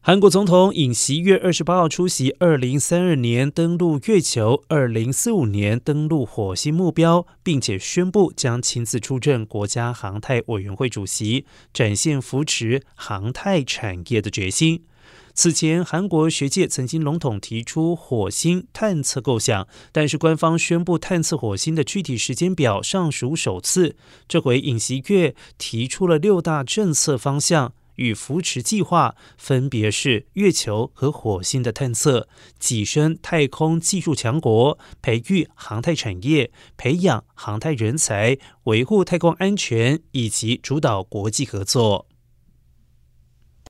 韩国总统尹锡月二十八号出席二零三二年登陆月球、二零四五年登陆火星目标，并且宣布将亲自出任国家航太委员会主席，展现扶持航太产业的决心。此前，韩国学界曾经笼统提出火星探测构想，但是官方宣布探测火星的具体时间表尚属首次。这回尹锡月提出了六大政策方向。与扶持计划分别是月球和火星的探测、跻身太空技术强国、培育航太产业、培养航太人才、维护太空安全以及主导国际合作。